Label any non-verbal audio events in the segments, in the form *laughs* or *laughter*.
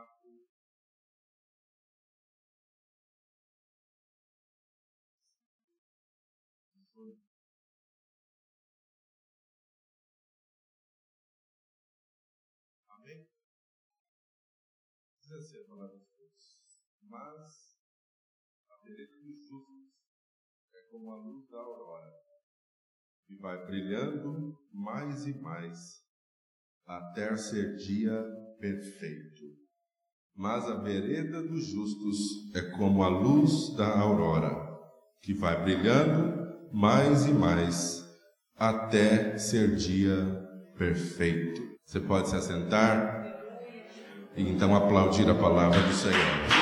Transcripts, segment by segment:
quatro. Amém? Diz assim a palavra de Deus. Mas a beleza dos justos é como a luz da aurora, que vai brilhando mais e mais até ser dia perfeito. Mas a vereda dos justos é como a luz da aurora, que vai brilhando mais e mais até ser dia perfeito. Você pode se assentar e então aplaudir a palavra do Senhor.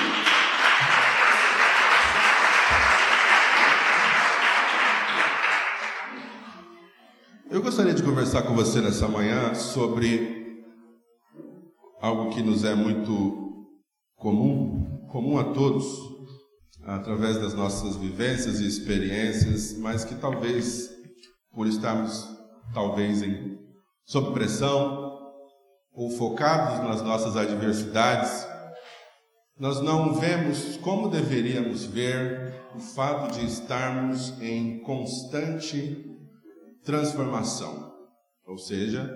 Eu gostaria de conversar com você nessa manhã sobre algo que nos é muito comum, comum a todos, através das nossas vivências e experiências, mas que talvez por estarmos talvez em sob pressão ou focados nas nossas adversidades, nós não vemos como deveríamos ver o fato de estarmos em constante transformação. Ou seja,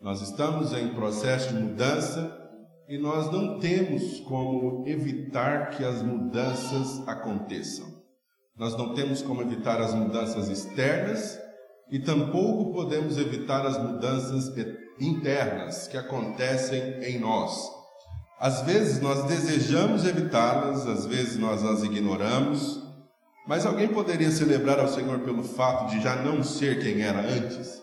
nós estamos em processo de mudança e nós não temos como evitar que as mudanças aconteçam. Nós não temos como evitar as mudanças externas e tampouco podemos evitar as mudanças internas que acontecem em nós. Às vezes nós desejamos evitá-las, às vezes nós as ignoramos, mas alguém poderia celebrar ao Senhor pelo fato de já não ser quem era antes?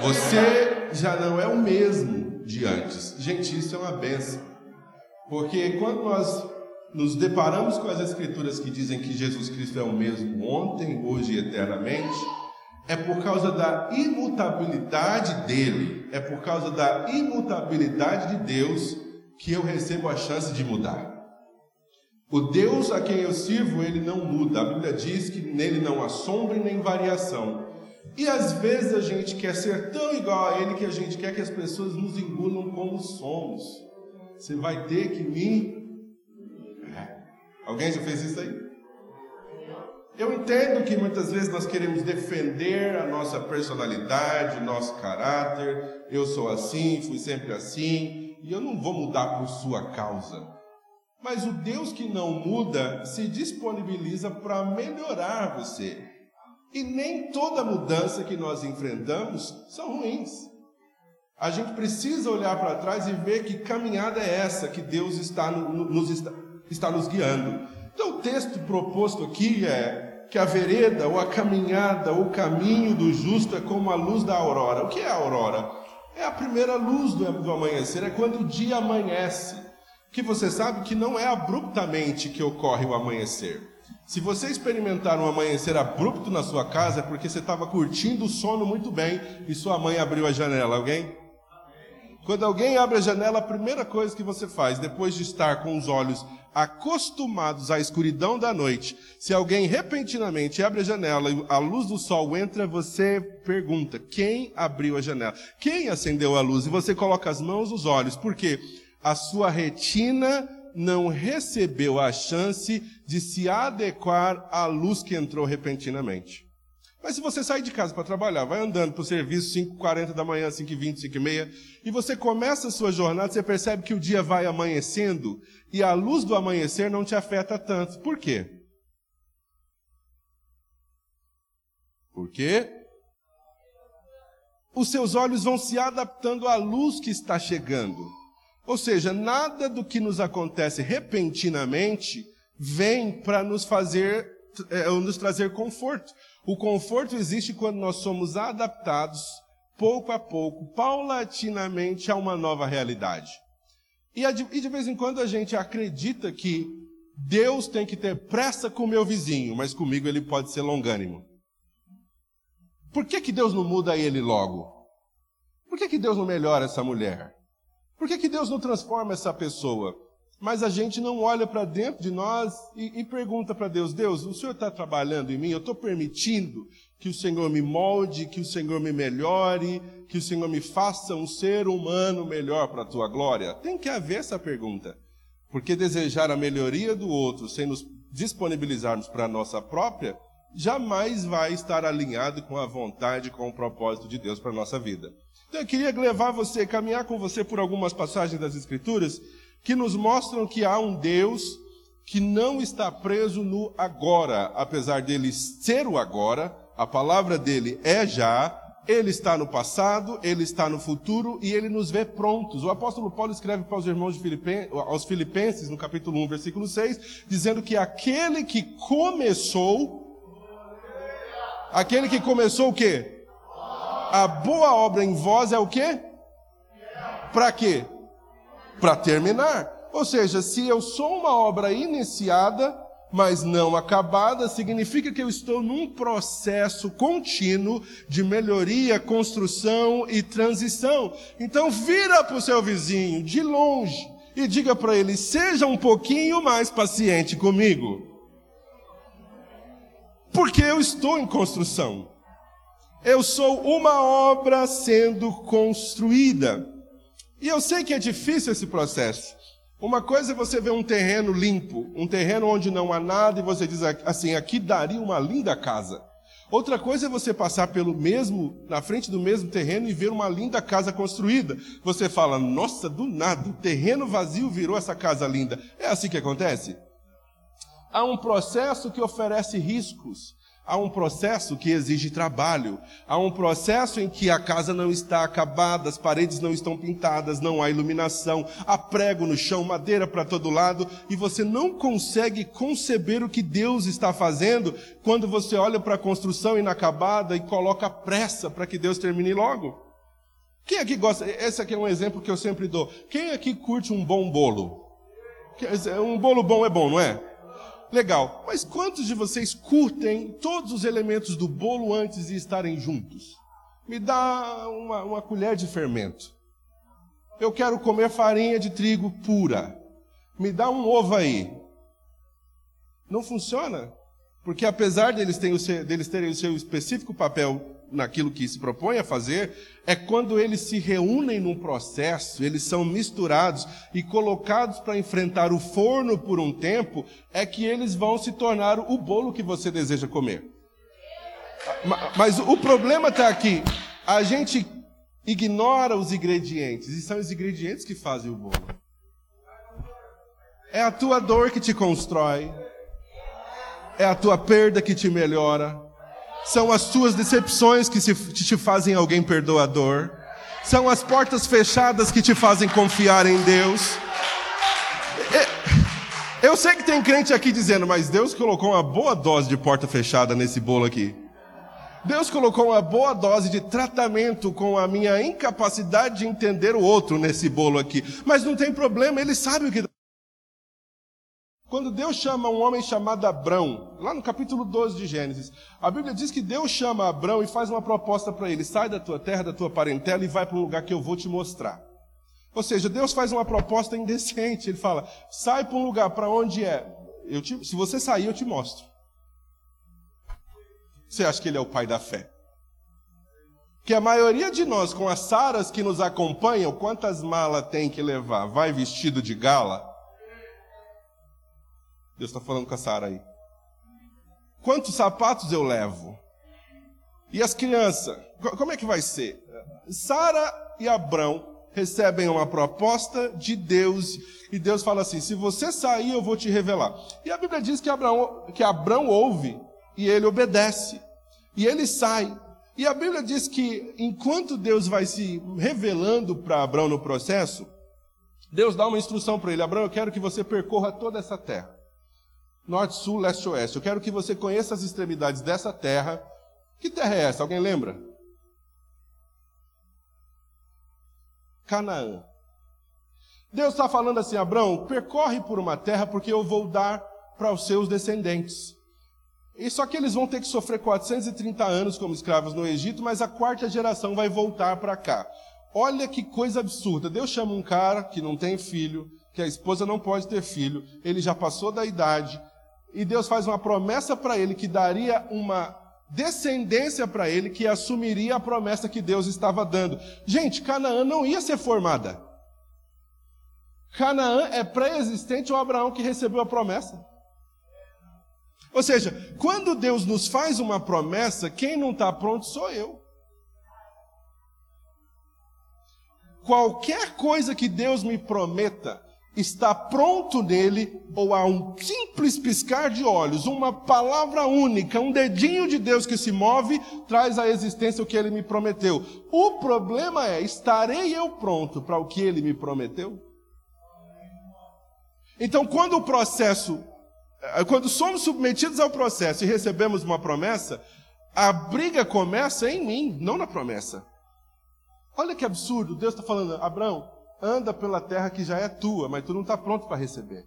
Você já não é o mesmo de antes. Gente, isso é uma benção. Porque quando nós nos deparamos com as escrituras que dizem que Jesus Cristo é o mesmo ontem, hoje e eternamente, é por causa da imutabilidade dele, é por causa da imutabilidade de Deus que eu recebo a chance de mudar. O Deus a quem eu sirvo, ele não muda. A Bíblia diz que nele não há sombra nem variação. E às vezes a gente quer ser tão igual a ele que a gente quer que as pessoas nos engulam como somos. Você vai ter que me. É. Alguém já fez isso aí? Eu entendo que muitas vezes nós queremos defender a nossa personalidade, o nosso caráter. Eu sou assim, fui sempre assim, e eu não vou mudar por sua causa. Mas o Deus que não muda se disponibiliza para melhorar você. E nem toda mudança que nós enfrentamos são ruins. A gente precisa olhar para trás e ver que caminhada é essa que Deus está nos, está, está nos guiando. Então, o texto proposto aqui é que a vereda, ou a caminhada, ou o caminho do justo é como a luz da aurora. O que é a aurora? É a primeira luz do, do amanhecer, é quando o dia amanhece que você sabe que não é abruptamente que ocorre o amanhecer. Se você experimentar um amanhecer abrupto na sua casa, é porque você estava curtindo o sono muito bem e sua mãe abriu a janela. Alguém? Quando alguém abre a janela, a primeira coisa que você faz, depois de estar com os olhos acostumados à escuridão da noite, se alguém repentinamente abre a janela e a luz do sol entra, você pergunta: quem abriu a janela? Quem acendeu a luz? E você coloca as mãos nos olhos. Por quê? a sua retina não recebeu a chance de se adequar à luz que entrou repentinamente. Mas se você sair de casa para trabalhar, vai andando para o serviço 5h40 da manhã, 5h20, 5h30, e você começa a sua jornada, você percebe que o dia vai amanhecendo e a luz do amanhecer não te afeta tanto. Por quê? Por quê? Os seus olhos vão se adaptando à luz que está chegando. Ou seja, nada do que nos acontece repentinamente vem para nos fazer, é, nos trazer conforto. O conforto existe quando nós somos adaptados, pouco a pouco, paulatinamente, a uma nova realidade. E, e de vez em quando a gente acredita que Deus tem que ter pressa com o meu vizinho, mas comigo ele pode ser longânimo. Por que, que Deus não muda ele logo? Por que, que Deus não melhora essa mulher? Por que, que Deus não transforma essa pessoa? mas a gente não olha para dentro de nós e, e pergunta para Deus: Deus, o Senhor está trabalhando em mim? Eu estou permitindo que o Senhor me molde, que o Senhor me melhore, que o Senhor me faça um ser humano melhor para a tua glória? Tem que haver essa pergunta. Porque desejar a melhoria do outro sem nos disponibilizarmos para a nossa própria, jamais vai estar alinhado com a vontade, com o propósito de Deus para a nossa vida. Então eu queria levar você, caminhar com você por algumas passagens das Escrituras que nos mostram que há um Deus que não está preso no agora, apesar dele ser o agora, a palavra dele é já, ele está no passado, ele está no futuro e ele nos vê prontos. O apóstolo Paulo escreve para os irmãos Filipen, aos Filipenses, no capítulo 1, versículo 6, dizendo que aquele que começou, aquele que começou o quê? A boa obra em vós é o quê? Para quê? Para terminar. Ou seja, se eu sou uma obra iniciada, mas não acabada, significa que eu estou num processo contínuo de melhoria, construção e transição. Então vira para o seu vizinho de longe e diga para ele: seja um pouquinho mais paciente comigo. Porque eu estou em construção. Eu sou uma obra sendo construída. E eu sei que é difícil esse processo. Uma coisa é você ver um terreno limpo, um terreno onde não há nada e você diz assim, aqui daria uma linda casa. Outra coisa é você passar pelo mesmo, na frente do mesmo terreno e ver uma linda casa construída. Você fala, nossa, do nada, o terreno vazio virou essa casa linda. É assim que acontece? Há um processo que oferece riscos. Há um processo que exige trabalho. Há um processo em que a casa não está acabada, as paredes não estão pintadas, não há iluminação, há prego no chão, madeira para todo lado, e você não consegue conceber o que Deus está fazendo quando você olha para a construção inacabada e coloca pressa para que Deus termine logo. Quem aqui gosta? Esse aqui é um exemplo que eu sempre dou. Quem aqui curte um bom bolo? Um bolo bom é bom, não é? Legal. Mas quantos de vocês curtem todos os elementos do bolo antes de estarem juntos? Me dá uma, uma colher de fermento. Eu quero comer farinha de trigo pura. Me dá um ovo aí. Não funciona. Porque apesar deles terem, seu, deles terem o seu específico papel naquilo que se propõe a fazer, é quando eles se reúnem num processo, eles são misturados e colocados para enfrentar o forno por um tempo, é que eles vão se tornar o bolo que você deseja comer. Mas o problema está aqui. A gente ignora os ingredientes, e são os ingredientes que fazem o bolo. É a tua dor que te constrói, é a tua perda que te melhora, são as tuas decepções que te fazem alguém perdoador. São as portas fechadas que te fazem confiar em Deus. Eu sei que tem crente aqui dizendo, mas Deus colocou uma boa dose de porta fechada nesse bolo aqui. Deus colocou uma boa dose de tratamento com a minha incapacidade de entender o outro nesse bolo aqui. Mas não tem problema, ele sabe o que quando Deus chama um homem chamado Abrão, lá no capítulo 12 de Gênesis, a Bíblia diz que Deus chama Abrão e faz uma proposta para ele: sai da tua terra, da tua parentela e vai para um lugar que eu vou te mostrar. Ou seja, Deus faz uma proposta indecente. Ele fala: sai para um lugar para onde é. Te, se você sair, eu te mostro. Você acha que ele é o pai da fé? Que a maioria de nós, com as saras que nos acompanham, quantas malas tem que levar? Vai vestido de gala? Deus está falando com a Sara aí. Quantos sapatos eu levo? E as crianças? Como é que vai ser? Sara e Abrão recebem uma proposta de Deus e Deus fala assim: se você sair, eu vou te revelar. E a Bíblia diz que Abraão, que Abrão ouve e ele obedece. E ele sai. E a Bíblia diz que enquanto Deus vai se revelando para Abrão no processo, Deus dá uma instrução para ele: Abrão, eu quero que você percorra toda essa terra. Norte, sul, leste, oeste. Eu quero que você conheça as extremidades dessa terra. Que terra é essa? Alguém lembra? Canaã. Deus está falando assim, Abraão, percorre por uma terra porque eu vou dar para os seus descendentes. E só que eles vão ter que sofrer 430 anos como escravos no Egito, mas a quarta geração vai voltar para cá. Olha que coisa absurda. Deus chama um cara que não tem filho, que a esposa não pode ter filho, ele já passou da idade, e Deus faz uma promessa para ele que daria uma descendência para ele que assumiria a promessa que Deus estava dando. Gente, Canaã não ia ser formada. Canaã é pré-existente ao Abraão que recebeu a promessa. Ou seja, quando Deus nos faz uma promessa, quem não está pronto sou eu. Qualquer coisa que Deus me prometa, está pronto nele, ou há um simples piscar de olhos, uma palavra única, um dedinho de Deus que se move, traz à existência o que ele me prometeu. O problema é: estarei eu pronto para o que ele me prometeu? Então, quando o processo, eh, quando somos submetidos ao processo e recebemos uma promessa, a briga começa em mim, não na promessa. Olha que absurdo, Deus está falando, Abraão, anda pela terra que já é tua, mas tu não está pronto para receber.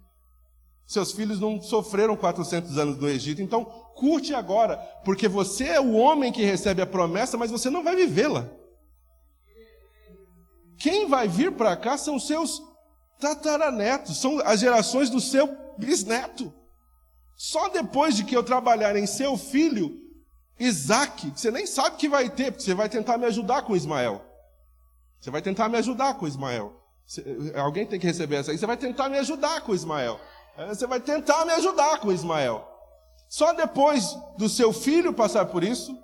Seus filhos não sofreram 400 anos no Egito, então curte agora, porque você é o homem que recebe a promessa, mas você não vai vivê-la. Quem vai vir para cá são seus tataranetos, são as gerações do seu bisneto. Só depois de que eu trabalhar em seu filho, Isaac, você nem sabe que vai ter, porque você vai tentar me ajudar com Ismael. Você vai tentar me ajudar com Ismael. Alguém tem que receber essa aí. Você vai tentar me ajudar com Ismael. É, você vai tentar me ajudar com Ismael. Só depois do seu filho passar por isso,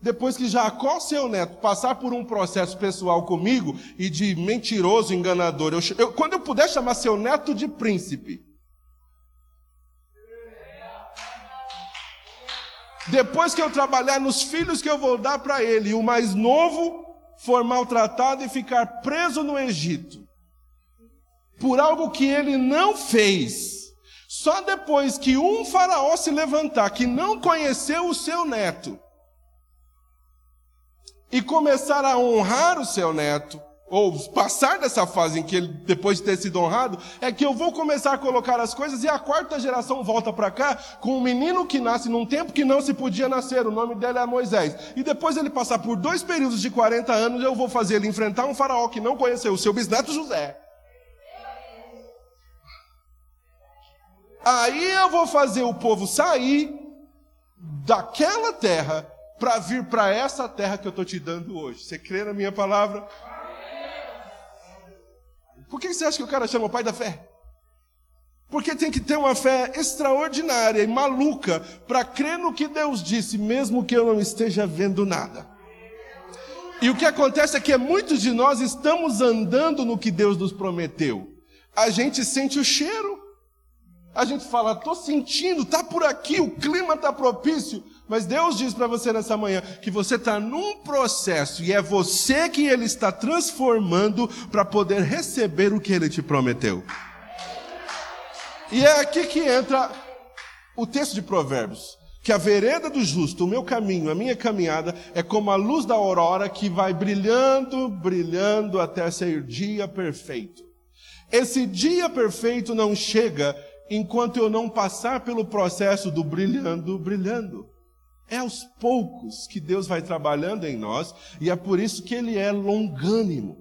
depois que Jacó, seu neto, passar por um processo pessoal comigo e de mentiroso, enganador, eu, eu, quando eu puder chamar seu neto de príncipe, depois que eu trabalhar nos filhos que eu vou dar para ele, o mais novo for maltratado e ficar preso no Egito, por algo que ele não fez. Só depois que um faraó se levantar, que não conheceu o seu neto, e começar a honrar o seu neto, ou passar dessa fase em que ele, depois de ter sido honrado, é que eu vou começar a colocar as coisas e a quarta geração volta para cá com um menino que nasce num tempo que não se podia nascer, o nome dele é Moisés. E depois ele passar por dois períodos de 40 anos, eu vou fazer ele enfrentar um faraó que não conheceu o seu bisneto José. Aí eu vou fazer o povo sair daquela terra para vir para essa terra que eu estou te dando hoje. Você crê na minha palavra? Por que você acha que o cara chama o pai da fé? Porque tem que ter uma fé extraordinária e maluca para crer no que Deus disse, mesmo que eu não esteja vendo nada. E o que acontece é que muitos de nós estamos andando no que Deus nos prometeu. A gente sente o cheiro, a gente fala, estou sentindo, está por aqui, o clima está propício. Mas Deus diz para você nessa manhã que você está num processo e é você que Ele está transformando para poder receber o que Ele te prometeu. E é aqui que entra o texto de Provérbios. Que a vereda do justo, o meu caminho, a minha caminhada, é como a luz da aurora que vai brilhando, brilhando até ser dia perfeito. Esse dia perfeito não chega enquanto eu não passar pelo processo do brilhando, brilhando. É aos poucos que Deus vai trabalhando em nós e é por isso que Ele é longânimo.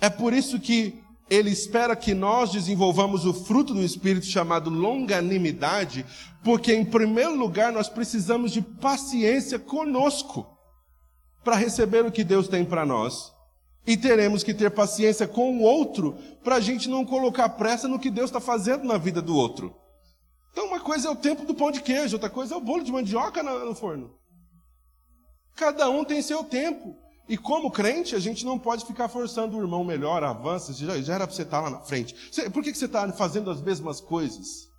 É por isso que Ele espera que nós desenvolvamos o fruto do Espírito chamado longanimidade, porque, em primeiro lugar, nós precisamos de paciência conosco para receber o que Deus tem para nós. E teremos que ter paciência com o outro para a gente não colocar pressa no que Deus está fazendo na vida do outro. Então, uma coisa é o tempo do pão de queijo, outra coisa é o bolo de mandioca no forno. Cada um tem seu tempo. E como crente, a gente não pode ficar forçando o irmão melhor, avança, já, já era para você estar lá na frente. Por que, que você está fazendo as mesmas coisas?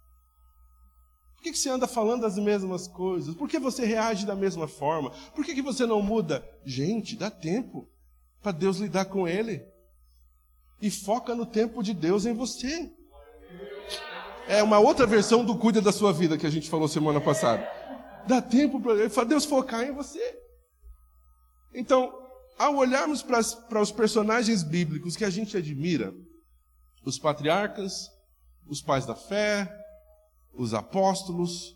Por que, que você anda falando as mesmas coisas? Por que você reage da mesma forma? Por que, que você não muda? Gente, dá tempo para Deus lidar com ele. E foca no tempo de Deus em você. É uma outra versão do cuida da sua vida que a gente falou semana passada. Dá tempo para Deus focar em você. Então, ao olharmos para os personagens bíblicos que a gente admira, os patriarcas, os pais da fé, os apóstolos,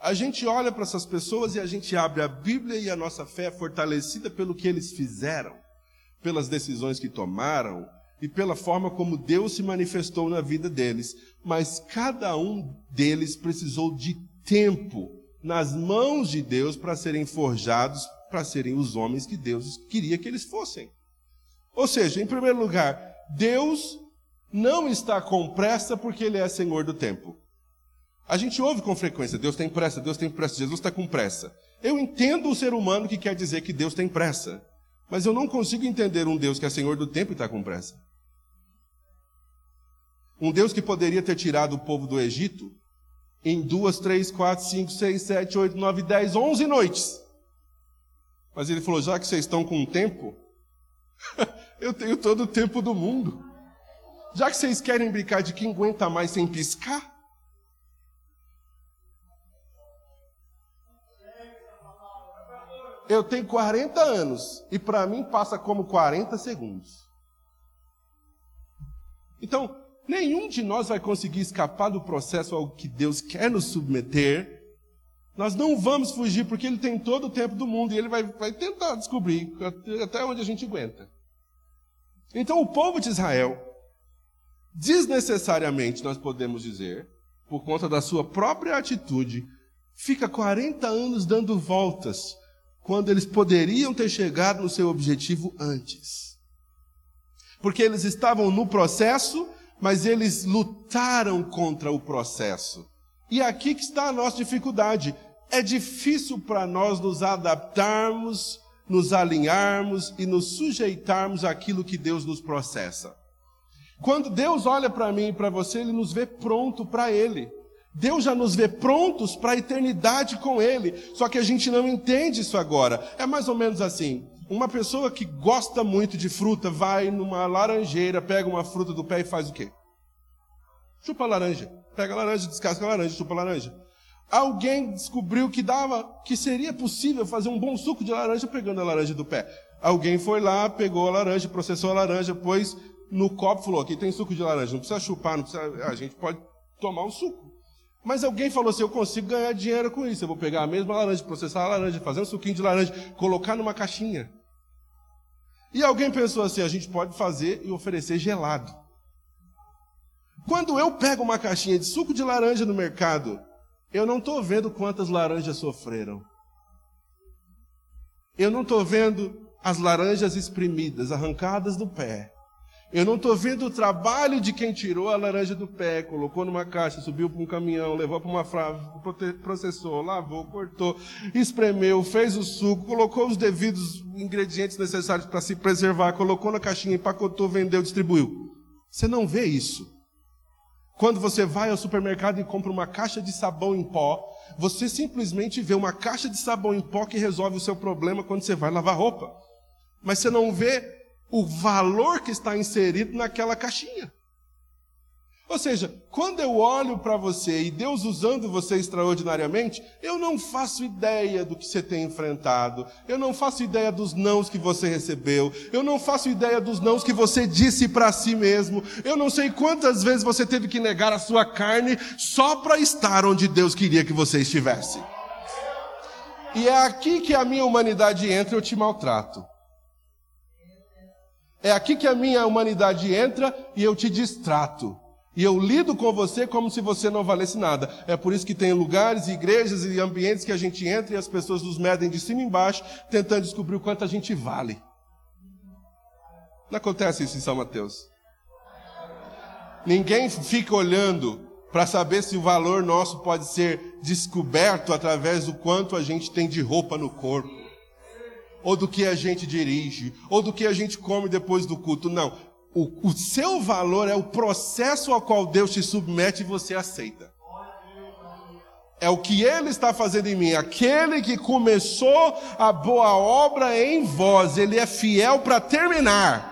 a gente olha para essas pessoas e a gente abre a Bíblia e a nossa fé é fortalecida pelo que eles fizeram pelas decisões que tomaram, e pela forma como Deus se manifestou na vida deles, mas cada um deles precisou de tempo nas mãos de Deus para serem forjados, para serem os homens que Deus queria que eles fossem. Ou seja, em primeiro lugar, Deus não está com pressa porque Ele é Senhor do tempo. A gente ouve com frequência: Deus tem pressa, Deus tem pressa, Jesus está com pressa. Eu entendo o ser humano que quer dizer que Deus tem pressa, mas eu não consigo entender um Deus que é Senhor do tempo e está com pressa. Um Deus que poderia ter tirado o povo do Egito em duas, três, quatro, cinco, seis, sete, oito, nove, dez, onze noites. Mas ele falou: já que vocês estão com tempo, *laughs* eu tenho todo o tempo do mundo. Já que vocês querem brincar de quem aguenta mais sem piscar, eu tenho 40 anos e para mim passa como 40 segundos. Então, nenhum de nós vai conseguir escapar do processo ao que Deus quer nos submeter. Nós não vamos fugir porque Ele tem todo o tempo do mundo e Ele vai, vai tentar descobrir até onde a gente aguenta. Então, o povo de Israel, desnecessariamente, nós podemos dizer, por conta da sua própria atitude, fica 40 anos dando voltas quando eles poderiam ter chegado no seu objetivo antes. Porque eles estavam no processo, mas eles lutaram contra o processo. E aqui que está a nossa dificuldade. É difícil para nós nos adaptarmos, nos alinharmos e nos sujeitarmos àquilo que Deus nos processa. Quando Deus olha para mim e para você, Ele nos vê pronto para Ele. Deus já nos vê prontos para a eternidade com Ele. Só que a gente não entende isso agora. É mais ou menos assim. Uma pessoa que gosta muito de fruta vai numa laranjeira, pega uma fruta do pé e faz o quê? Chupa a laranja. Pega a laranja, descasca a laranja, chupa a laranja. Alguém descobriu que dava, que seria possível fazer um bom suco de laranja pegando a laranja do pé. Alguém foi lá, pegou a laranja, processou a laranja, pôs no copo falou: aqui tem suco de laranja, não precisa chupar, não precisa. A gente pode tomar um suco. Mas alguém falou assim: eu consigo ganhar dinheiro com isso. Eu vou pegar a mesma laranja, processar a laranja, fazer um suquinho de laranja, colocar numa caixinha. E alguém pensou assim: a gente pode fazer e oferecer gelado. Quando eu pego uma caixinha de suco de laranja no mercado, eu não estou vendo quantas laranjas sofreram. Eu não estou vendo as laranjas espremidas, arrancadas do pé. Eu não estou vendo o trabalho de quem tirou a laranja do pé, colocou numa caixa, subiu para um caminhão, levou para uma frava, processou, lavou, cortou, espremeu, fez o suco, colocou os devidos ingredientes necessários para se preservar, colocou na caixinha, empacotou, vendeu, distribuiu. Você não vê isso. Quando você vai ao supermercado e compra uma caixa de sabão em pó, você simplesmente vê uma caixa de sabão em pó que resolve o seu problema quando você vai lavar roupa. Mas você não vê o valor que está inserido naquela caixinha. Ou seja, quando eu olho para você e Deus usando você extraordinariamente, eu não faço ideia do que você tem enfrentado, eu não faço ideia dos nãos que você recebeu, eu não faço ideia dos nãos que você disse para si mesmo, eu não sei quantas vezes você teve que negar a sua carne só para estar onde Deus queria que você estivesse. E é aqui que a minha humanidade entra e eu te maltrato. É aqui que a minha humanidade entra e eu te distrato. E eu lido com você como se você não valesse nada. É por isso que tem lugares, igrejas e ambientes que a gente entra e as pessoas nos medem de cima e embaixo, tentando descobrir o quanto a gente vale. Não acontece isso em São Mateus. Ninguém fica olhando para saber se o valor nosso pode ser descoberto através do quanto a gente tem de roupa no corpo ou do que a gente dirige, ou do que a gente come depois do culto. Não. O, o seu valor é o processo ao qual Deus te submete e você aceita. É o que Ele está fazendo em mim. Aquele que começou a boa obra em vós, Ele é fiel para terminar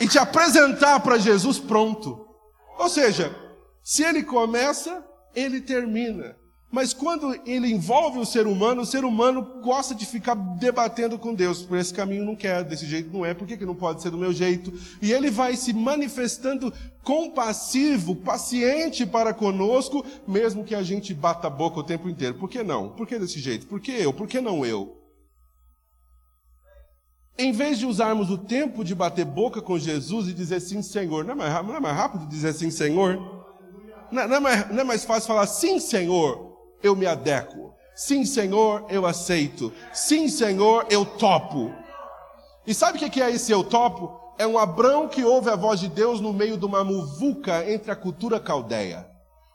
e te apresentar para Jesus pronto. Ou seja, se Ele começa, Ele termina. Mas quando ele envolve o ser humano, o ser humano gosta de ficar debatendo com Deus. Por esse caminho não quer, desse jeito não é, por que, que não pode ser do meu jeito? E ele vai se manifestando compassivo, paciente para conosco, mesmo que a gente bata a boca o tempo inteiro. Por que não? Por que desse jeito? Por que eu? Por que não eu? Em vez de usarmos o tempo de bater boca com Jesus e dizer sim, Senhor, não é mais, não é mais rápido dizer sim, Senhor? Não, não, é mais, não é mais fácil falar sim, Senhor, eu me adequo. Sim, Senhor, eu aceito. Sim, Senhor, eu topo. E sabe o que é esse eu topo? É um Abrão que ouve a voz de Deus no meio de uma muvuca entre a cultura caldeia.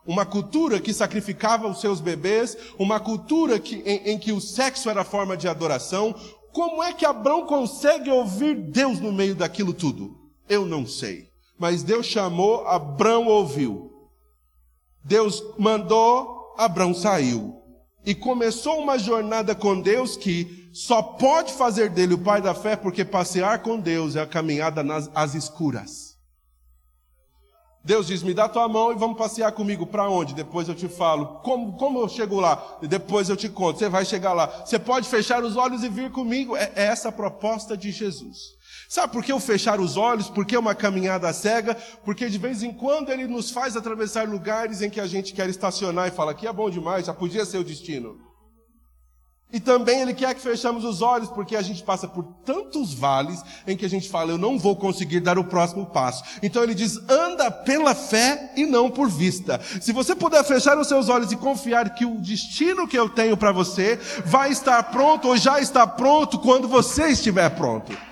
Uma cultura que sacrificava os seus bebês, uma cultura que, em, em que o sexo era forma de adoração, como é que Abraão consegue ouvir Deus no meio daquilo tudo? Eu não sei. Mas Deus chamou, Abraão ouviu. Deus mandou, Abraão saiu. E começou uma jornada com Deus que só pode fazer dele o pai da fé, porque passear com Deus é a caminhada nas as escuras. Deus diz: Me dá tua mão e vamos passear comigo. Para onde? Depois eu te falo. Como, como eu chego lá? Depois eu te conto. Você vai chegar lá. Você pode fechar os olhos e vir comigo. É, é essa a proposta de Jesus. Sabe por que eu fechar os olhos? Por que uma caminhada cega? Porque de vez em quando ele nos faz atravessar lugares em que a gente quer estacionar e fala: Aqui é bom demais, já podia ser o destino. E também Ele quer que fechamos os olhos, porque a gente passa por tantos vales em que a gente fala, eu não vou conseguir dar o próximo passo. Então Ele diz, anda pela fé e não por vista. Se você puder fechar os seus olhos e confiar que o destino que eu tenho para você vai estar pronto ou já está pronto quando você estiver pronto.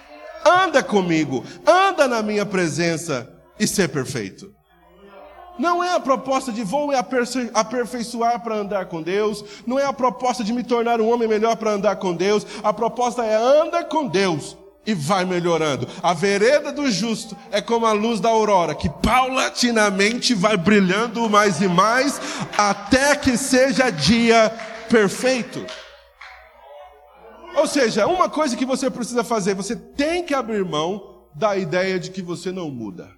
Anda comigo, anda na minha presença e ser perfeito. Não é a proposta de vou aperfeiçoar para andar com Deus. Não é a proposta de me tornar um homem melhor para andar com Deus. A proposta é anda com Deus e vai melhorando. A vereda do justo é como a luz da aurora, que paulatinamente vai brilhando mais e mais até que seja dia perfeito. Ou seja, uma coisa que você precisa fazer, você tem que abrir mão da ideia de que você não muda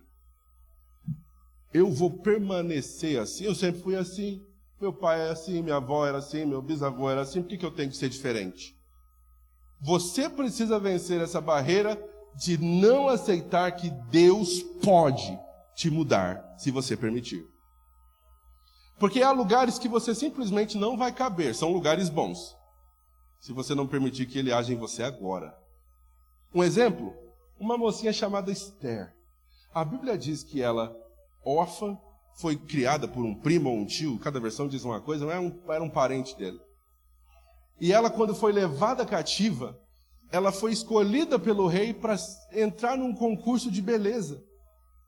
eu vou permanecer assim. Eu sempre fui assim. Meu pai é assim, minha avó era assim, meu bisavô era assim. Por que, que eu tenho que ser diferente? Você precisa vencer essa barreira de não aceitar que Deus pode te mudar, se você permitir. Porque há lugares que você simplesmente não vai caber, são lugares bons. Se você não permitir que ele age em você agora. Um exemplo, uma mocinha chamada Esther. A Bíblia diz que ela órfã, foi criada por um primo ou um tio, cada versão diz uma coisa, não era um, era um parente dele. E ela, quando foi levada cativa, ela foi escolhida pelo rei para entrar num concurso de beleza.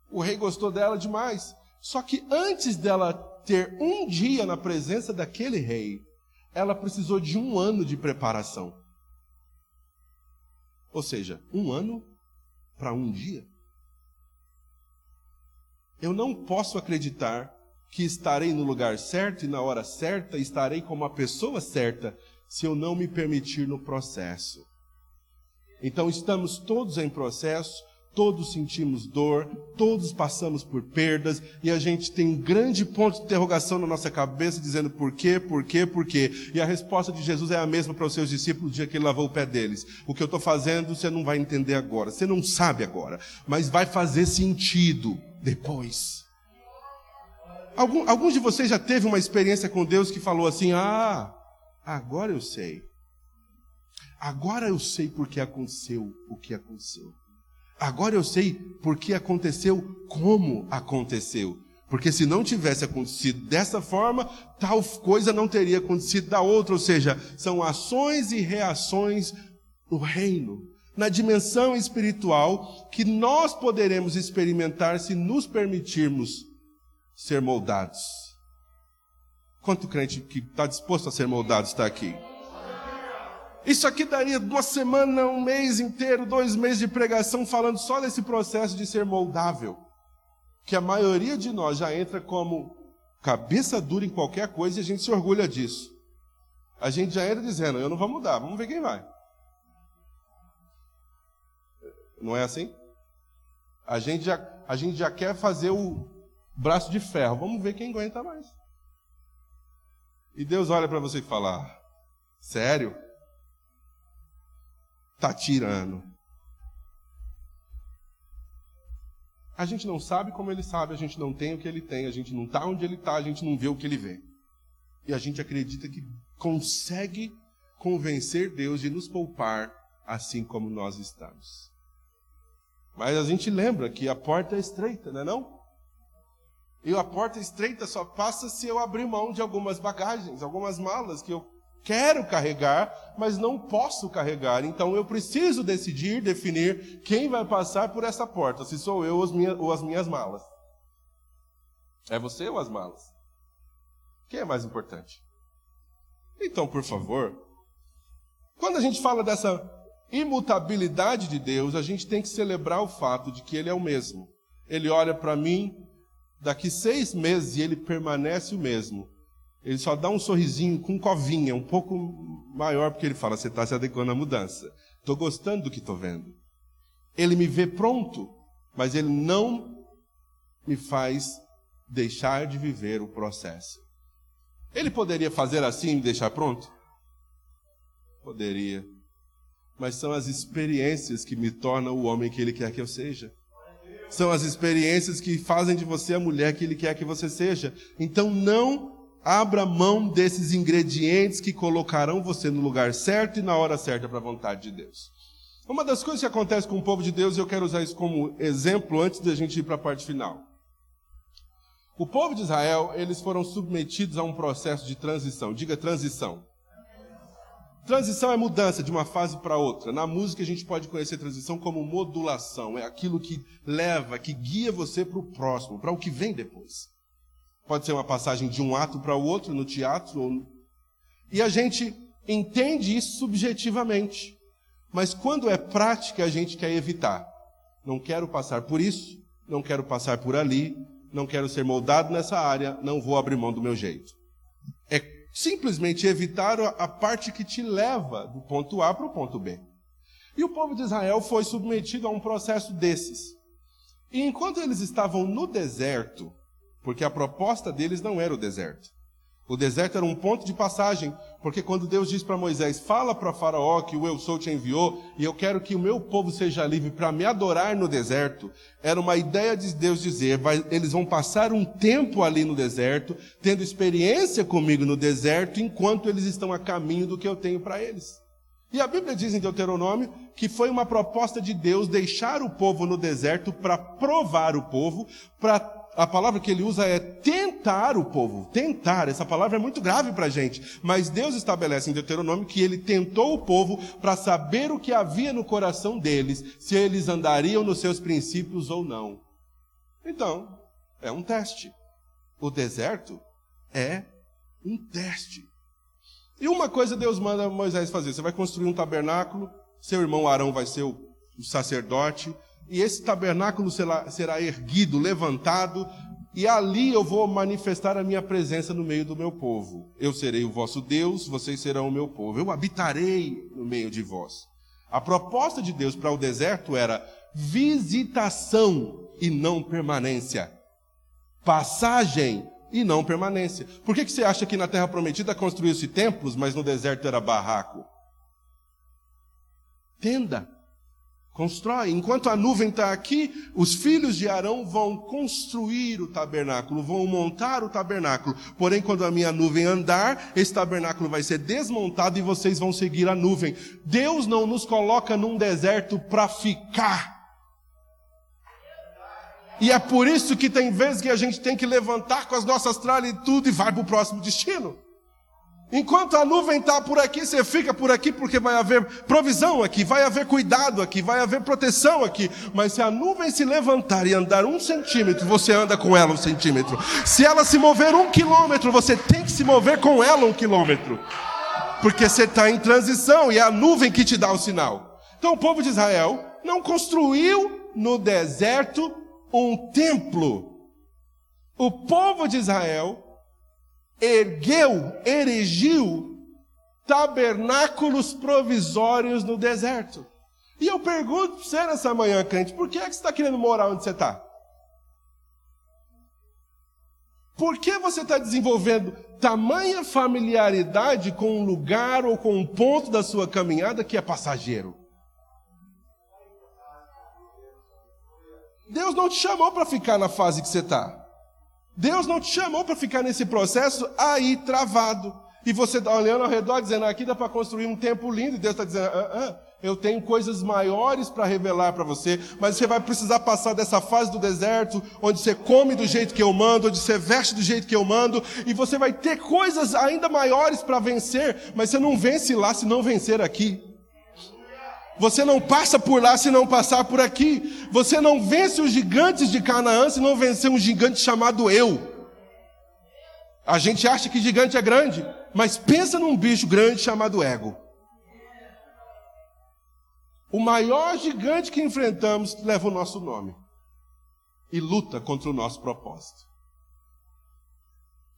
O rei gostou dela demais. Só que antes dela ter um dia na presença daquele rei, ela precisou de um ano de preparação. Ou seja, um ano para um dia. Eu não posso acreditar que estarei no lugar certo e na hora certa, estarei como a pessoa certa, se eu não me permitir no processo. Então estamos todos em processo, todos sentimos dor, todos passamos por perdas e a gente tem um grande ponto de interrogação na nossa cabeça dizendo por quê, por quê, por quê. E a resposta de Jesus é a mesma para os seus discípulos no dia que ele lavou o pé deles. O que eu estou fazendo você não vai entender agora, você não sabe agora, mas vai fazer sentido depois. Algum, alguns de vocês já teve uma experiência com Deus que falou assim: Ah, agora eu sei. Agora eu sei por que aconteceu o que aconteceu. Agora eu sei por que aconteceu como aconteceu. Porque se não tivesse acontecido dessa forma, tal coisa não teria acontecido da outra. Ou seja, são ações e reações no reino na dimensão espiritual que nós poderemos experimentar se nos permitirmos ser moldados. Quanto crente que está disposto a ser moldado está aqui? Isso aqui daria uma semana, um mês inteiro, dois meses de pregação falando só desse processo de ser moldável. Que a maioria de nós já entra como cabeça dura em qualquer coisa e a gente se orgulha disso. A gente já entra dizendo, eu não vou mudar, vamos ver quem vai. Não é assim? A gente já, a gente já quer fazer o braço de ferro. Vamos ver quem aguenta mais. E Deus olha para você e fala: Sério? Tá tirando. A gente não sabe como ele sabe, a gente não tem o que ele tem, a gente não está onde ele está, a gente não vê o que ele vê. E a gente acredita que consegue convencer Deus de nos poupar assim como nós estamos. Mas a gente lembra que a porta é estreita, não é não? E a porta estreita só passa se eu abrir mão de algumas bagagens, algumas malas que eu quero carregar, mas não posso carregar. Então eu preciso decidir, definir quem vai passar por essa porta, se sou eu ou as minhas malas. É você ou as malas? Quem é mais importante? Então, por favor, quando a gente fala dessa imutabilidade de Deus, a gente tem que celebrar o fato de que Ele é o mesmo. Ele olha para mim daqui seis meses e ele permanece o mesmo. Ele só dá um sorrisinho com covinha, um pouco maior, porque ele fala: Você está se adequando à mudança. Estou gostando do que estou vendo. Ele me vê pronto, mas ele não me faz deixar de viver o processo. Ele poderia fazer assim e me deixar pronto? Poderia. Mas são as experiências que me tornam o homem que ele quer que eu seja. São as experiências que fazem de você a mulher que ele quer que você seja. Então não abra mão desses ingredientes que colocarão você no lugar certo e na hora certa para a vontade de Deus. Uma das coisas que acontece com o povo de Deus, e eu quero usar isso como exemplo antes da gente ir para a parte final. O povo de Israel, eles foram submetidos a um processo de transição. Diga transição. Transição é mudança de uma fase para outra. Na música a gente pode conhecer transição como modulação. É aquilo que leva, que guia você para o próximo, para o que vem depois. Pode ser uma passagem de um ato para o outro no teatro. Ou... E a gente entende isso subjetivamente. Mas quando é prática, a gente quer evitar. Não quero passar por isso, não quero passar por ali, não quero ser moldado nessa área, não vou abrir mão do meu jeito. É simplesmente evitar a parte que te leva do ponto A para o ponto B. E o povo de Israel foi submetido a um processo desses. E enquanto eles estavam no deserto, porque a proposta deles não era o deserto, o deserto era um ponto de passagem, porque quando Deus diz para Moisés: Fala para Faraó que o Eu Sou te enviou e eu quero que o meu povo seja livre para me adorar no deserto, era uma ideia de Deus dizer: vai, eles vão passar um tempo ali no deserto, tendo experiência comigo no deserto, enquanto eles estão a caminho do que eu tenho para eles. E a Bíblia diz em Deuteronômio que foi uma proposta de Deus deixar o povo no deserto para provar o povo, para a palavra que ele usa é tentar o povo. Tentar, essa palavra é muito grave para a gente. Mas Deus estabelece em Deuteronômio que ele tentou o povo para saber o que havia no coração deles, se eles andariam nos seus princípios ou não. Então, é um teste. O deserto é um teste. E uma coisa Deus manda Moisés fazer: você vai construir um tabernáculo, seu irmão Arão vai ser o sacerdote, e esse tabernáculo será, será erguido, levantado, e ali eu vou manifestar a minha presença no meio do meu povo. Eu serei o vosso Deus, vocês serão o meu povo. Eu habitarei no meio de vós. A proposta de Deus para o deserto era visitação e não permanência. Passagem e não permanência. Por que, que você acha que na Terra Prometida construiu-se templos, mas no deserto era barraco? Tenda. Constrói. Enquanto a nuvem está aqui, os filhos de Arão vão construir o tabernáculo, vão montar o tabernáculo. Porém, quando a minha nuvem andar, esse tabernáculo vai ser desmontado e vocês vão seguir a nuvem. Deus não nos coloca num deserto para ficar. E é por isso que tem vezes que a gente tem que levantar com as nossas tralhas e tudo e vai para o próximo destino. Enquanto a nuvem está por aqui, você fica por aqui porque vai haver provisão aqui, vai haver cuidado aqui, vai haver proteção aqui. Mas se a nuvem se levantar e andar um centímetro, você anda com ela um centímetro. Se ela se mover um quilômetro, você tem que se mover com ela um quilômetro. Porque você está em transição e é a nuvem que te dá o sinal. Então o povo de Israel não construiu no deserto um templo. O povo de Israel ergueu, erigiu tabernáculos provisórios no deserto. E eu pergunto para você nessa manhã, crente, por que é que você está querendo morar onde você está? Por que você está desenvolvendo tamanha familiaridade com um lugar ou com um ponto da sua caminhada que é passageiro? Deus não te chamou para ficar na fase que você está. Deus não te chamou para ficar nesse processo aí travado. E você está olhando ao redor dizendo, aqui dá para construir um templo lindo, e Deus está dizendo, ah, ah, Eu tenho coisas maiores para revelar para você, mas você vai precisar passar dessa fase do deserto, onde você come do jeito que eu mando, onde você veste do jeito que eu mando, e você vai ter coisas ainda maiores para vencer, mas você não vence lá se não vencer aqui. Você não passa por lá se não passar por aqui. Você não vence os gigantes de Canaã se não vencer um gigante chamado eu. A gente acha que gigante é grande, mas pensa num bicho grande chamado ego. O maior gigante que enfrentamos leva o nosso nome e luta contra o nosso propósito.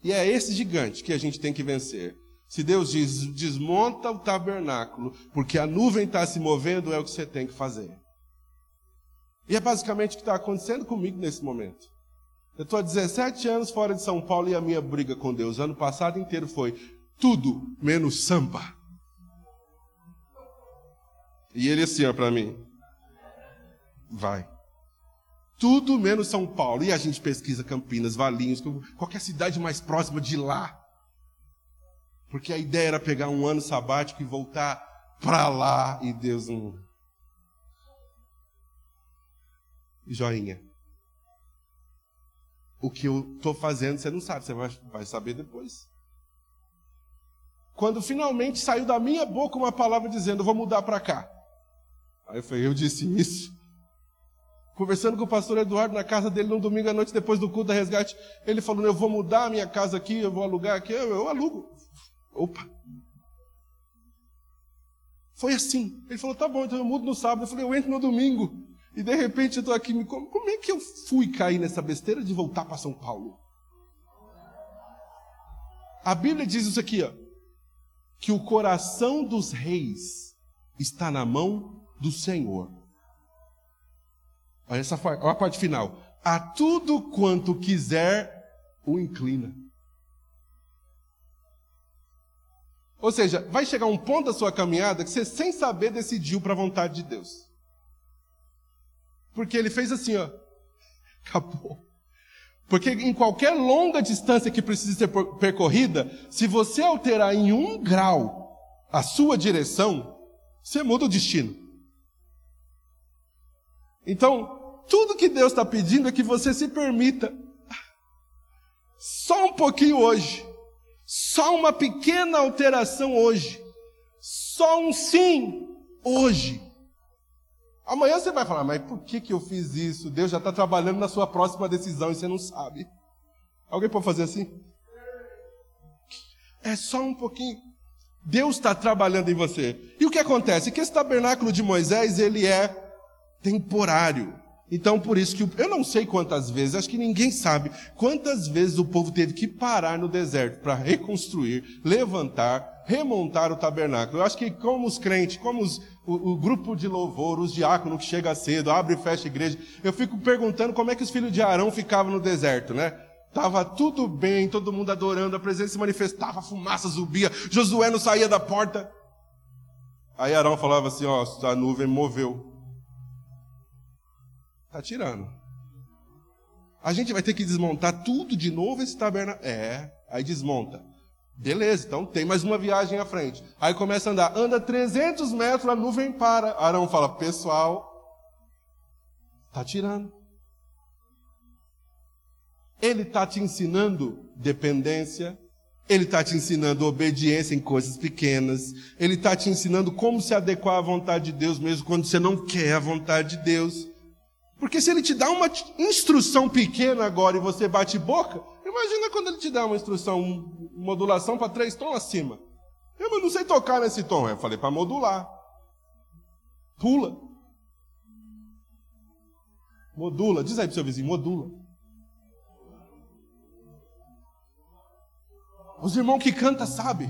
E é esse gigante que a gente tem que vencer. Se Deus diz, desmonta o tabernáculo, porque a nuvem está se movendo, é o que você tem que fazer. E é basicamente o que está acontecendo comigo nesse momento. Eu estou há 17 anos fora de São Paulo e a minha briga com Deus, ano passado inteiro foi tudo menos samba. E ele assim, para mim. Vai. Tudo menos São Paulo. E a gente pesquisa Campinas, Valinhos, qualquer cidade mais próxima de lá. Porque a ideia era pegar um ano sabático e voltar para lá. E Deus não. Joinha. O que eu estou fazendo, você não sabe, você vai, vai saber depois. Quando finalmente saiu da minha boca uma palavra dizendo: Vou mudar para cá. Aí eu falei, eu disse isso. Conversando com o pastor Eduardo na casa dele no domingo à noite, depois do culto da resgate, ele falou: Eu vou mudar a minha casa aqui, eu vou alugar aqui, eu, eu alugo. Opa! Foi assim. Ele falou: Tá bom, então eu mudo no sábado. Eu falei: Eu entro no domingo. E de repente eu estou aqui, me como, é que eu fui cair nessa besteira de voltar para São Paulo? A Bíblia diz isso aqui, ó, que o coração dos reis está na mão do Senhor. Olha essa olha a parte final. A tudo quanto quiser, o inclina. Ou seja, vai chegar um ponto da sua caminhada que você, sem saber, decidiu para a vontade de Deus. Porque ele fez assim, ó. Acabou. Porque em qualquer longa distância que precise ser percorrida, se você alterar em um grau a sua direção, você muda o destino. Então, tudo que Deus está pedindo é que você se permita só um pouquinho hoje, só uma pequena alteração hoje, só um sim hoje. Amanhã você vai falar, mas por que, que eu fiz isso? Deus já está trabalhando na sua próxima decisão e você não sabe. Alguém pode fazer assim? É só um pouquinho. Deus está trabalhando em você. E o que acontece? Que esse tabernáculo de Moisés, ele é temporário. Então, por isso que eu não sei quantas vezes, acho que ninguém sabe quantas vezes o povo teve que parar no deserto para reconstruir, levantar, remontar o tabernáculo. Eu acho que como os crentes, como os, o, o, grupo de louvor, os diáconos que chega cedo, abre e fecha a igreja, eu fico perguntando como é que os filhos de Arão ficavam no deserto, né? Tava tudo bem, todo mundo adorando, a presença se manifestava, a fumaça subia, Josué não saía da porta. Aí Arão falava assim, ó, a nuvem moveu. Está tirando. A gente vai ter que desmontar tudo de novo esse tabernáculo. É, aí desmonta. Beleza, então tem mais uma viagem à frente. Aí começa a andar. Anda 300 metros, a nuvem para. Arão fala, pessoal, está tirando. Ele está te ensinando dependência, ele está te ensinando obediência em coisas pequenas, ele está te ensinando como se adequar à vontade de Deus, mesmo quando você não quer a vontade de Deus. Porque se ele te dá uma instrução pequena agora e você bate boca, imagina quando ele te dá uma instrução, modulação para três tons acima. Eu não sei tocar nesse tom. Eu falei para modular. Pula. Modula. Diz aí pro seu vizinho, modula. Os irmãos que cantam sabem.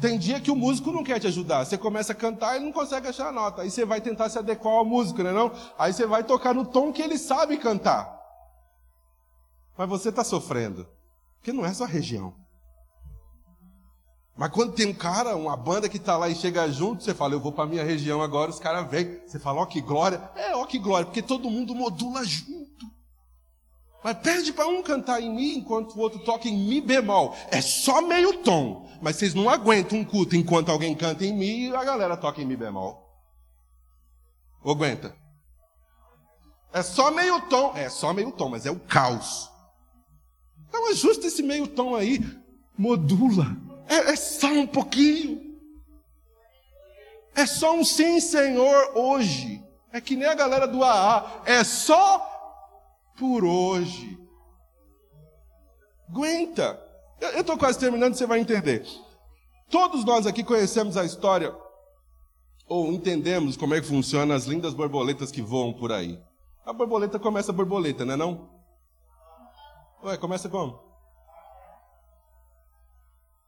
Tem dia que o músico não quer te ajudar. Você começa a cantar e não consegue achar a nota. Aí você vai tentar se adequar ao músico, né não? Aí você vai tocar no tom que ele sabe cantar. Mas você está sofrendo. Porque não é sua região. Mas quando tem um cara, uma banda que está lá e chega junto, você fala, eu vou para minha região agora, os caras vêm. Você fala, ó que glória. É, ó que glória, porque todo mundo modula junto. Mas pede para um cantar em Mi enquanto o outro toca em Mi bemol. É só meio tom. Mas vocês não aguentam um culto enquanto alguém canta em Mi e a galera toca em Mi bemol. Ou aguenta? É só meio tom. É só meio tom, mas é o caos. Então ajusta esse meio tom aí. Modula. É, é só um pouquinho. É só um sim, Senhor, hoje. É que nem a galera do AA. É só por hoje. Aguenta. Eu estou quase terminando, você vai entender. Todos nós aqui conhecemos a história, ou entendemos como é que funciona as lindas borboletas que voam por aí. A borboleta começa borboleta, não é não? Ué, começa como?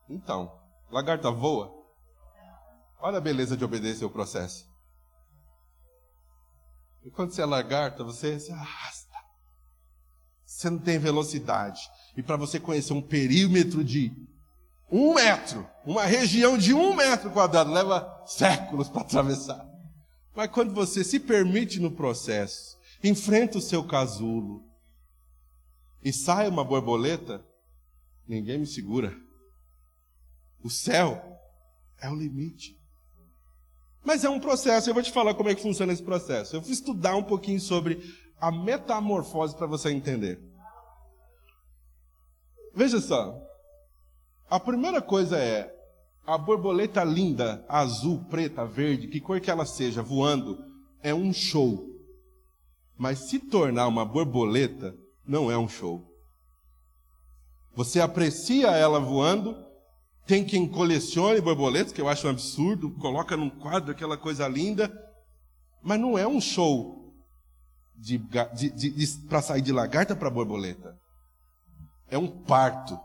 Então, lagarta voa. Olha a beleza de obedecer o processo. E quando você é lagarta, você se arrasta. Você não tem velocidade. E para você conhecer um perímetro de um metro, uma região de um metro quadrado, leva séculos para atravessar. Mas quando você se permite no processo, enfrenta o seu casulo e sai uma borboleta, ninguém me segura. O céu é o limite. Mas é um processo, eu vou te falar como é que funciona esse processo. Eu fui estudar um pouquinho sobre a metamorfose para você entender. Veja só. A primeira coisa é a borboleta linda, azul, preta, verde, que cor que ela seja, voando, é um show. Mas se tornar uma borboleta não é um show. Você aprecia ela voando, tem quem colecione borboletas, que eu acho um absurdo, coloca num quadro aquela coisa linda, mas não é um show de, de, de, para sair de lagarta para borboleta. É um parto.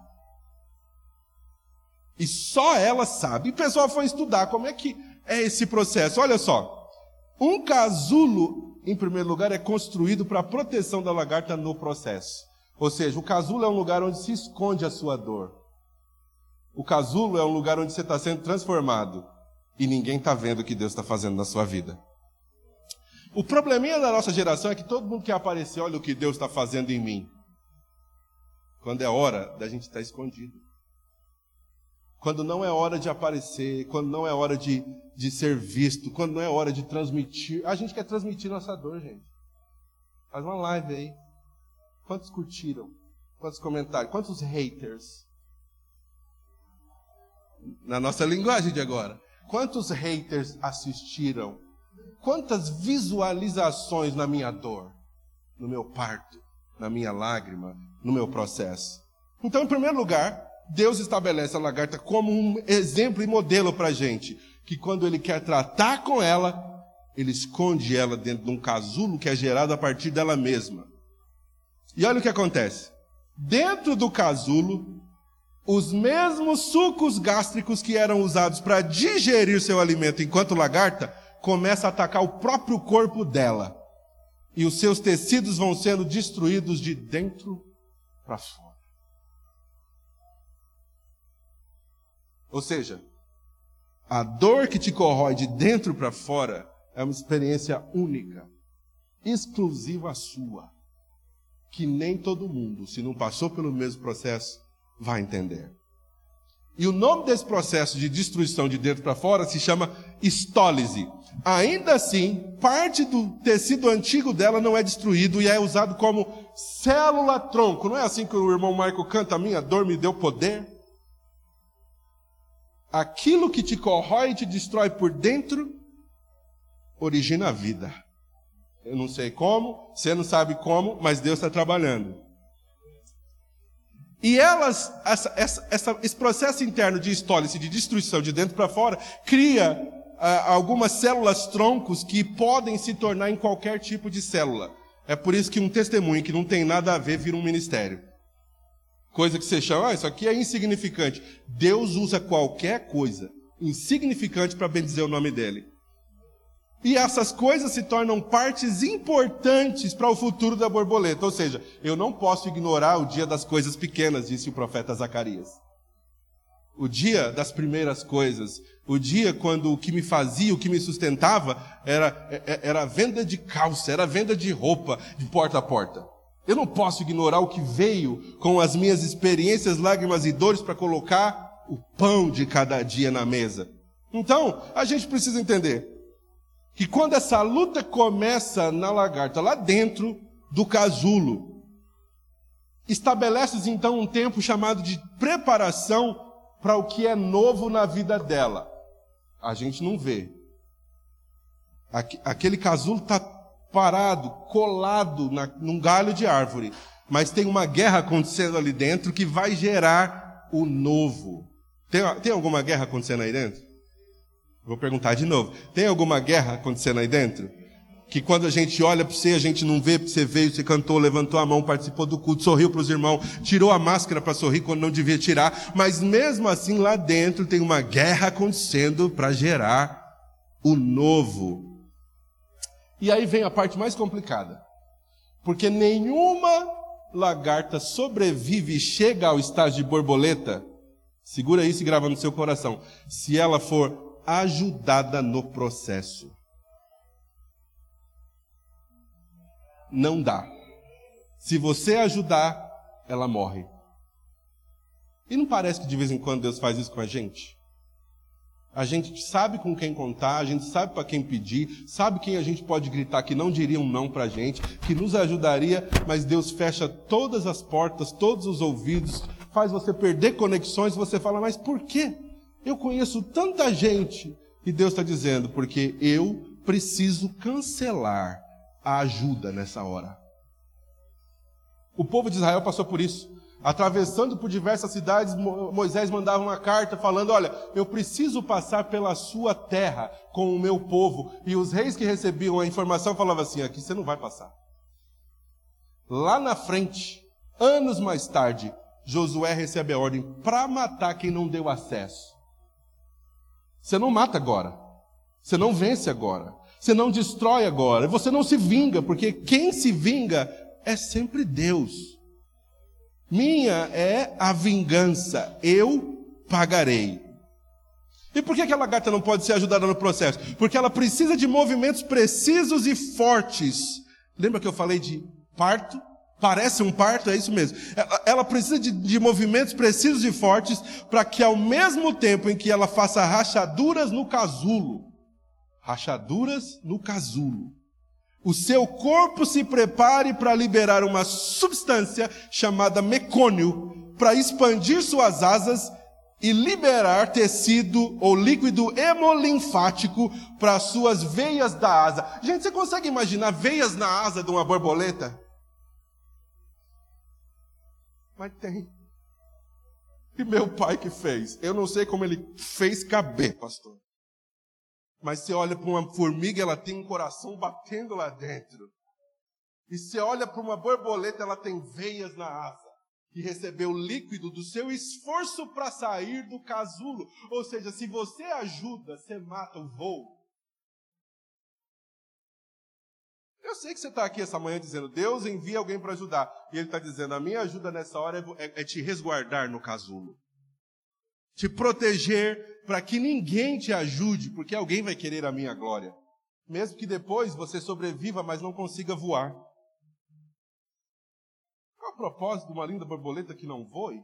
E só ela sabe. E o pessoal foi estudar como é que é esse processo. Olha só. Um casulo, em primeiro lugar, é construído para a proteção da lagarta no processo. Ou seja, o casulo é um lugar onde se esconde a sua dor. O casulo é um lugar onde você está sendo transformado. E ninguém está vendo o que Deus está fazendo na sua vida. O probleminha da nossa geração é que todo mundo quer aparecer, olha o que Deus está fazendo em mim. Quando é hora da gente estar escondido. Quando não é hora de aparecer, quando não é hora de, de ser visto, quando não é hora de transmitir. A gente quer transmitir nossa dor, gente. Faz uma live aí. Quantos curtiram? Quantos comentários? Quantos haters? Na nossa linguagem de agora. Quantos haters assistiram? Quantas visualizações na minha dor, no meu parto, na minha lágrima, no meu processo. Então, em primeiro lugar, Deus estabelece a lagarta como um exemplo e modelo para a gente. Que quando Ele quer tratar com ela, Ele esconde ela dentro de um casulo que é gerado a partir dela mesma. E olha o que acontece. Dentro do casulo, os mesmos sucos gástricos que eram usados para digerir seu alimento enquanto lagarta começa a atacar o próprio corpo dela. E os seus tecidos vão sendo destruídos de dentro para fora. Ou seja, a dor que te corrói de dentro para fora é uma experiência única, exclusiva sua, que nem todo mundo, se não passou pelo mesmo processo, vai entender. E o nome desse processo de destruição de dentro para fora se chama estólise. Ainda assim, parte do tecido antigo dela não é destruído e é usado como célula-tronco. Não é assim que o irmão Michael canta: Minha dor me deu poder? Aquilo que te corrói e te destrói por dentro origina a vida. Eu não sei como, você não sabe como, mas Deus está trabalhando. E elas, essa, essa, essa, esse processo interno de estólise, de destruição de dentro para fora, cria ah, algumas células troncos que podem se tornar em qualquer tipo de célula. É por isso que um testemunho que não tem nada a ver vira um ministério. Coisa que você chama, ah, isso aqui é insignificante. Deus usa qualquer coisa insignificante para bendizer o nome dele. E essas coisas se tornam partes importantes para o futuro da borboleta. Ou seja, eu não posso ignorar o dia das coisas pequenas, disse o profeta Zacarias. O dia das primeiras coisas. O dia quando o que me fazia, o que me sustentava, era, é, é, era venda de calça, era venda de roupa de porta a porta. Eu não posso ignorar o que veio com as minhas experiências, lágrimas e dores para colocar o pão de cada dia na mesa. Então, a gente precisa entender que quando essa luta começa na lagarta, lá dentro do casulo, estabelece então um tempo chamado de preparação para o que é novo na vida dela. A gente não vê. Aquele casulo está parado, colado na, num galho de árvore, mas tem uma guerra acontecendo ali dentro que vai gerar o novo. Tem, tem alguma guerra acontecendo aí dentro? Vou perguntar de novo. Tem alguma guerra acontecendo aí dentro? Que quando a gente olha para você, a gente não vê, porque você veio, você cantou, levantou a mão, participou do culto, sorriu para os irmãos, tirou a máscara para sorrir quando não devia tirar, mas mesmo assim lá dentro tem uma guerra acontecendo para gerar o novo. E aí vem a parte mais complicada. Porque nenhuma lagarta sobrevive e chega ao estágio de borboleta. Segura isso e grava no seu coração. Se ela for ajudada no processo. Não dá. Se você ajudar, ela morre. E não parece que de vez em quando Deus faz isso com a gente? A gente sabe com quem contar, a gente sabe para quem pedir, sabe quem a gente pode gritar que não diria um não para a gente, que nos ajudaria, mas Deus fecha todas as portas, todos os ouvidos, faz você perder conexões, você fala, mas por quê? Eu conheço tanta gente. E Deus está dizendo, porque eu preciso cancelar a ajuda nessa hora. O povo de Israel passou por isso. Atravessando por diversas cidades, Moisés mandava uma carta falando: Olha, eu preciso passar pela sua terra com o meu povo. E os reis que recebiam a informação falavam assim: Aqui você não vai passar. Lá na frente, anos mais tarde, Josué recebe a ordem para matar quem não deu acesso. Você não mata agora. Você não vence agora. Você não destrói agora. Você não se vinga, porque quem se vinga é sempre Deus. Minha é a vingança. Eu pagarei. E por que aquela gata não pode ser ajudada no processo? Porque ela precisa de movimentos precisos e fortes. Lembra que eu falei de parto? Parece um parto, é isso mesmo. Ela, ela precisa de, de, movimentos precisos e fortes para que, ao mesmo tempo em que ela faça rachaduras no casulo, rachaduras no casulo, o seu corpo se prepare para liberar uma substância chamada mecônio para expandir suas asas e liberar tecido ou líquido hemolinfático para suas veias da asa. Gente, você consegue imaginar veias na asa de uma borboleta? Mas tem. E meu pai que fez. Eu não sei como ele fez caber, pastor. Mas você olha para uma formiga, ela tem um coração batendo lá dentro. E você olha para uma borboleta, ela tem veias na asa. Que recebeu líquido do seu esforço para sair do casulo. Ou seja, se você ajuda, você mata o voo. Eu sei que você está aqui essa manhã dizendo, Deus envia alguém para ajudar. E Ele está dizendo, a minha ajuda nessa hora é, é, é te resguardar no casulo. Te proteger para que ninguém te ajude, porque alguém vai querer a minha glória. Mesmo que depois você sobreviva, mas não consiga voar. Qual é o propósito de uma linda borboleta que não voe?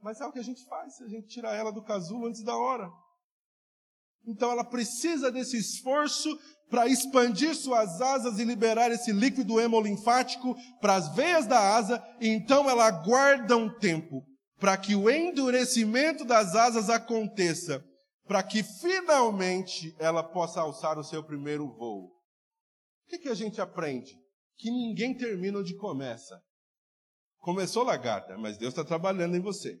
Mas é o que a gente faz, a gente tira ela do casulo antes da hora. Então ela precisa desse esforço para expandir suas asas e liberar esse líquido hemolinfático para as veias da asa, e então ela aguarda um tempo para que o endurecimento das asas aconteça, para que finalmente ela possa alçar o seu primeiro voo. O que, que a gente aprende? Que ninguém termina onde começa. Começou lagarta, mas Deus está trabalhando em você.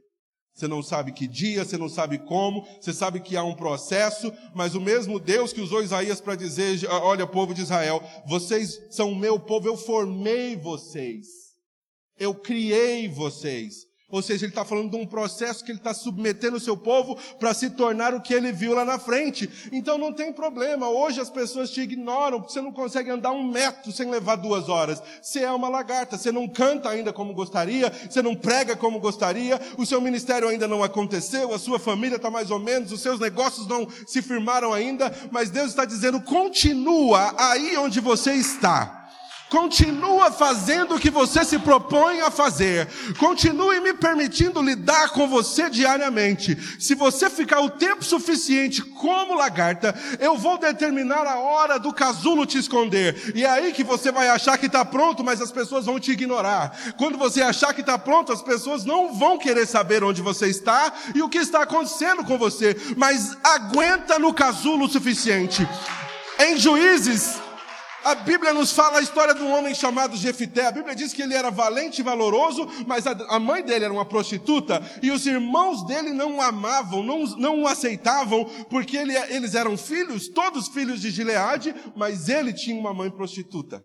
Você não sabe que dia, você não sabe como, você sabe que há um processo, mas o mesmo Deus que usou Isaías para dizer: Olha, povo de Israel, vocês são o meu povo, eu formei vocês, eu criei vocês, ou seja, ele está falando de um processo que ele está submetendo o seu povo para se tornar o que ele viu lá na frente. Então não tem problema. Hoje as pessoas te ignoram porque você não consegue andar um metro sem levar duas horas. Você é uma lagarta, você não canta ainda como gostaria, você não prega como gostaria, o seu ministério ainda não aconteceu, a sua família está mais ou menos, os seus negócios não se firmaram ainda, mas Deus está dizendo: continua aí onde você está. Continua fazendo o que você se propõe a fazer. Continue me permitindo lidar com você diariamente. Se você ficar o tempo suficiente como lagarta, eu vou determinar a hora do casulo te esconder. E é aí que você vai achar que está pronto, mas as pessoas vão te ignorar. Quando você achar que está pronto, as pessoas não vão querer saber onde você está e o que está acontecendo com você. Mas aguenta no casulo o suficiente. Em Juízes a Bíblia nos fala a história de um homem chamado Jefité. A Bíblia diz que ele era valente e valoroso, mas a, mãe dele era uma prostituta e os irmãos dele não o amavam, não, não o aceitavam, porque ele, eles eram filhos, todos filhos de Gileade, mas ele tinha uma mãe prostituta.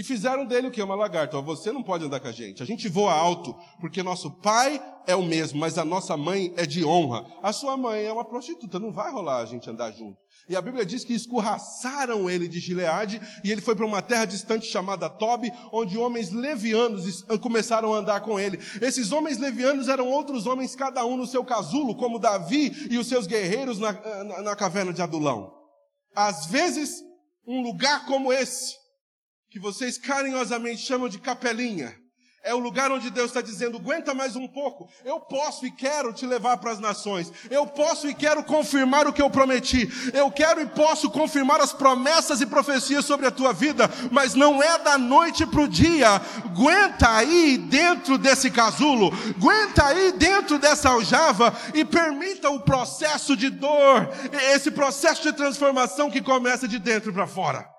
E fizeram dele o que? Uma lagarta. Você não pode andar com a gente. A gente voa alto, porque nosso pai é o mesmo, mas a nossa mãe é de honra. A sua mãe é uma prostituta, não vai rolar a gente andar junto. E a Bíblia diz que escorraçaram ele de Gileade e ele foi para uma terra distante chamada Tobi, onde homens levianos começaram a andar com ele. Esses homens levianos eram outros homens, cada um no seu casulo, como Davi e os seus guerreiros na, na, na caverna de Adulão. Às vezes, um lugar como esse, que vocês carinhosamente chamam de capelinha, é o lugar onde Deus está dizendo: aguenta mais um pouco. Eu posso e quero te levar para as nações. Eu posso e quero confirmar o que eu prometi. Eu quero e posso confirmar as promessas e profecias sobre a tua vida. Mas não é da noite para o dia. Aguenta aí dentro desse casulo. Aguenta aí dentro dessa aljava e permita o processo de dor, esse processo de transformação que começa de dentro para fora.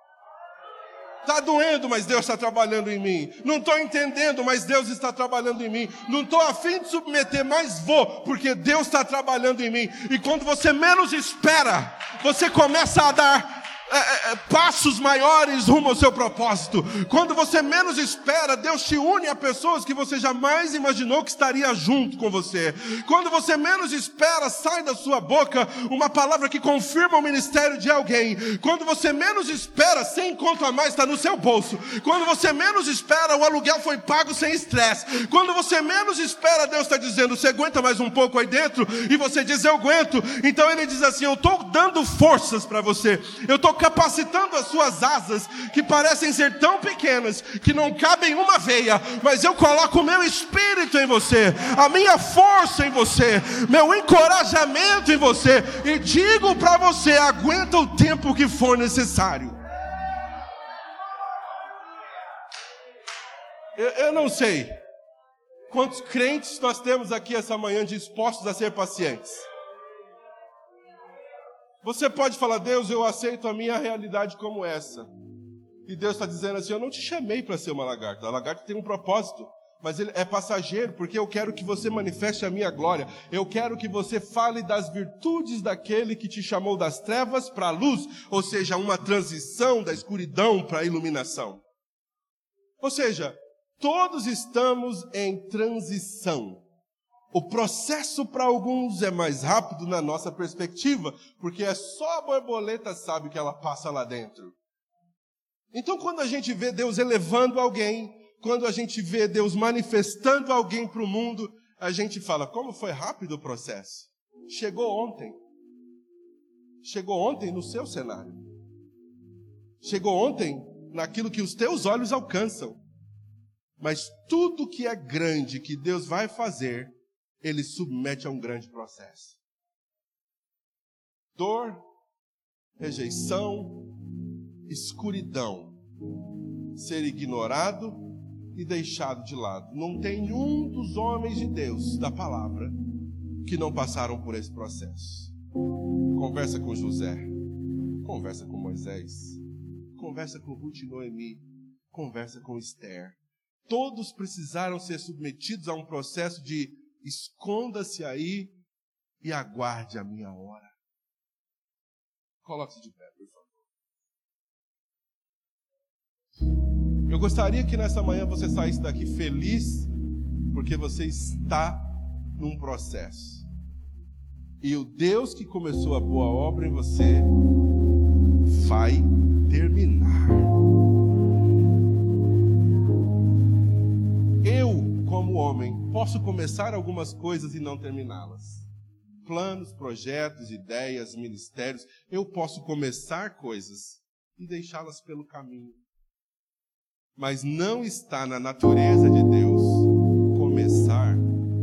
Está doendo, mas Deus está trabalhando em mim. Não estou entendendo, mas Deus está trabalhando em mim. Não estou afim de submeter, mas vou, porque Deus está trabalhando em mim. E quando você menos espera, você começa a dar é, é, é, passos maiores rumo ao seu propósito. Quando você menos espera, Deus te une a pessoas que você jamais imaginou que estaria junto com você. Quando você menos espera, sai da sua boca uma palavra que confirma o ministério de alguém. Quando você menos espera, sem conta a mais está no seu bolso. Quando você menos espera, o aluguel foi pago sem estresse. Quando você menos espera, Deus está dizendo: você aguenta mais um pouco aí dentro? E você diz: eu aguento. Então ele diz assim: eu estou dando forças para você. Eu estou capacitando as suas asas, que parecem ser tão pequenas, que não cabem uma veia, mas eu coloco o meu espírito em você, a minha força em você, meu encorajamento em você, e digo para você: aguenta o tempo que for necessário. Eu, eu não sei quantos crentes nós temos aqui essa manhã dispostos a ser pacientes. Você pode falar, Deus, eu aceito a minha realidade como essa. E Deus está dizendo assim: Eu não te chamei para ser uma lagarta. A lagarta tem um propósito, mas ele é passageiro, porque eu quero que você manifeste a minha glória. Eu quero que você fale das virtudes daquele que te chamou das trevas para a luz, ou seja, uma transição da escuridão para a iluminação. Ou seja, todos estamos em transição. O processo para alguns é mais rápido na nossa perspectiva, porque é só a borboleta sabe que ela passa lá dentro. Então, quando a gente vê Deus elevando alguém, quando a gente vê Deus manifestando alguém para o mundo, a gente fala: como foi rápido o processo? Chegou ontem. Chegou ontem no seu cenário. Chegou ontem naquilo que os teus olhos alcançam. Mas tudo que é grande que Deus vai fazer, ele submete a um grande processo. Dor, rejeição, escuridão, ser ignorado e deixado de lado. Não tem um dos homens de Deus da palavra que não passaram por esse processo. Conversa com José, conversa com Moisés, conversa com Ruth e Noemi, conversa com Esther. Todos precisaram ser submetidos a um processo de Esconda-se aí e aguarde a minha hora. Coloque-se de pé, por favor. Eu gostaria que nessa manhã você saísse daqui feliz, porque você está num processo. E o Deus que começou a boa obra em você vai terminar. Homem, posso começar algumas coisas e não terminá-las. Planos, projetos, ideias, ministérios, eu posso começar coisas e deixá-las pelo caminho. Mas não está na natureza de Deus começar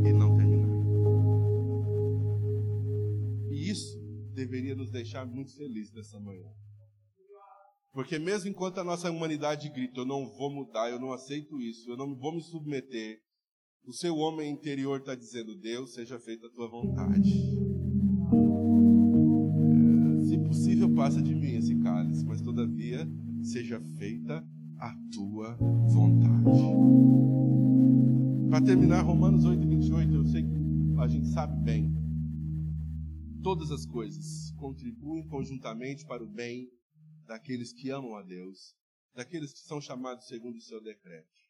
e não terminar. E isso deveria nos deixar muito felizes nessa manhã. Porque mesmo enquanto a nossa humanidade grita, eu não vou mudar, eu não aceito isso, eu não vou me submeter, o seu homem interior está dizendo, Deus, seja feita a tua vontade. É, se possível, passa de mim esse cálice, mas todavia, seja feita a tua vontade. Para terminar, Romanos 8, 28, eu sei que a gente sabe bem. Todas as coisas contribuem conjuntamente para o bem daqueles que amam a Deus, daqueles que são chamados segundo o seu decreto.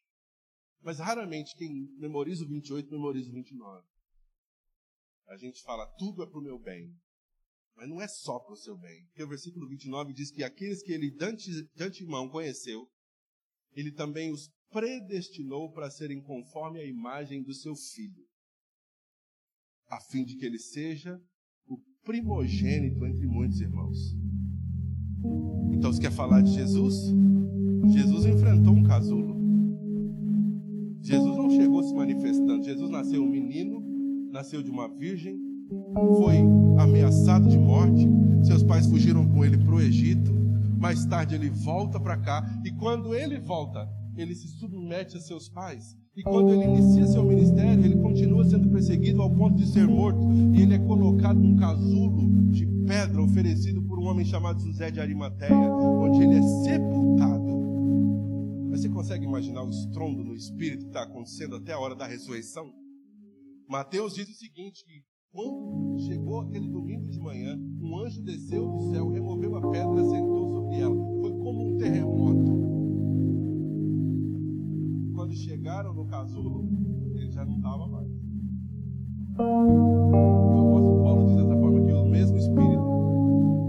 Mas raramente quem memoriza o 28 memoriza o 29. A gente fala, tudo é para o meu bem. Mas não é só para o seu bem. Porque o versículo 29 diz que aqueles que ele de antemão conheceu, ele também os predestinou para serem conforme a imagem do seu filho, a fim de que ele seja o primogênito entre muitos irmãos. Então, você quer falar de Jesus? Jesus enfrentou um casulo. Jesus não chegou se manifestando. Jesus nasceu um menino, nasceu de uma virgem, foi ameaçado de morte. Seus pais fugiram com ele para o Egito. Mais tarde ele volta para cá e quando ele volta, ele se submete a seus pais. E quando ele inicia seu ministério, ele continua sendo perseguido ao ponto de ser morto. E ele é colocado num casulo de pedra oferecido por um homem chamado José de Arimateia, onde ele é sepultado. Consegue imaginar o estrondo no espírito que está acontecendo até a hora da ressurreição? Mateus diz o seguinte: que quando chegou aquele domingo de manhã, um anjo desceu do céu, removeu a pedra, sentou sobre ela. Foi como um terremoto. Quando chegaram no casulo, ele já não estava mais. O apóstolo Paulo diz dessa forma que o mesmo Espírito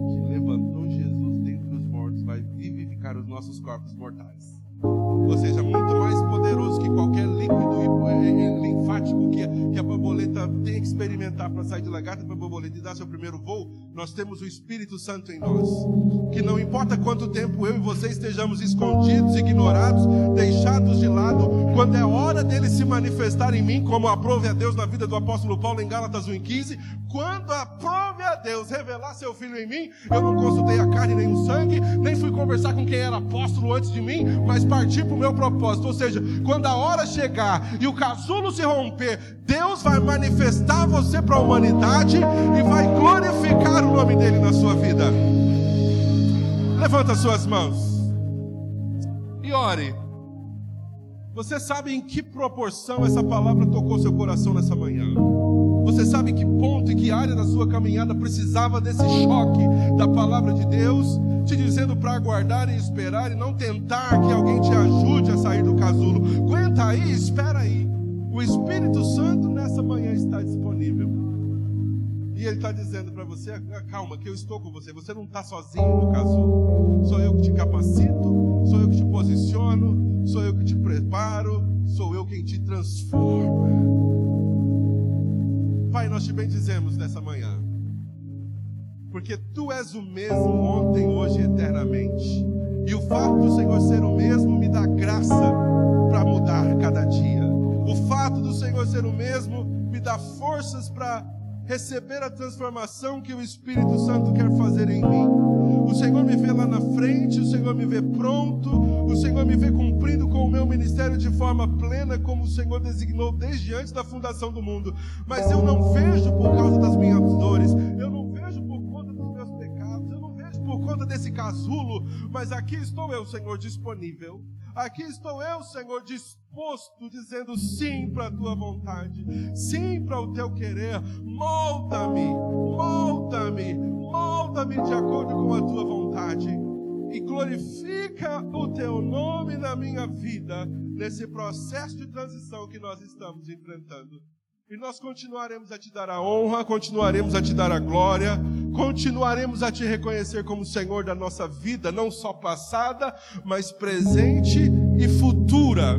que levantou Jesus dentre os mortos vai vivificar os nossos corpos mortais. Ou seja, muito mais poderoso que qualquer líquido eh, eh, linfático que, que a borboleta tem que experimentar para sair de lagarta para borboleta e dar seu primeiro voo, nós temos o Espírito Santo em nós. Que não importa quanto tempo eu e você estejamos escondidos, ignorados, deixados de lado, quando é hora dele se manifestar em mim, como aprove a Deus na vida do apóstolo Paulo em Gálatas 1,15, quando aprove a Deus revelar seu filho em mim, eu não consultei a carne nem o sangue, nem fui conversar com quem era apóstolo antes de mim, mas partir para o meu propósito. Ou seja, quando a hora chegar e o casulo se romper, Deus vai manifestar você para a humanidade e vai glorificar o nome dele na sua vida. Levanta suas mãos e ore. Você sabe em que proporção essa palavra tocou seu coração nessa manhã? Você sabe em que ponto e que área da sua caminhada precisava desse choque da palavra de Deus? te dizendo para aguardar e esperar e não tentar que alguém te ajude a sair do casulo. Aguenta aí, espera aí. O Espírito Santo nessa manhã está disponível. E ele está dizendo para você: ah, calma, que eu estou com você. Você não está sozinho no casulo. Sou eu que te capacito, sou eu que te posiciono, sou eu que te preparo, sou eu quem te transforma. Pai, nós te bendizemos nessa manhã porque tu és o mesmo ontem, hoje e eternamente. E o fato do Senhor ser o mesmo me dá graça para mudar cada dia. O fato do Senhor ser o mesmo me dá forças para receber a transformação que o Espírito Santo quer fazer em mim. O Senhor me vê lá na frente, o Senhor me vê pronto, o Senhor me vê cumprindo com o meu ministério de forma plena, como o Senhor designou desde antes da fundação do mundo. Mas eu não vejo por causa das minhas dores, eu não vejo conta desse casulo, mas aqui estou eu, Senhor, disponível. Aqui estou eu, Senhor, disposto, dizendo sim para a tua vontade, sim para o teu querer. Molda-me, molda-me, molda-me de acordo com a tua vontade. E glorifica o teu nome na minha vida, nesse processo de transição que nós estamos enfrentando. E nós continuaremos a te dar a honra, continuaremos a te dar a glória, continuaremos a te reconhecer como Senhor da nossa vida, não só passada, mas presente e futura.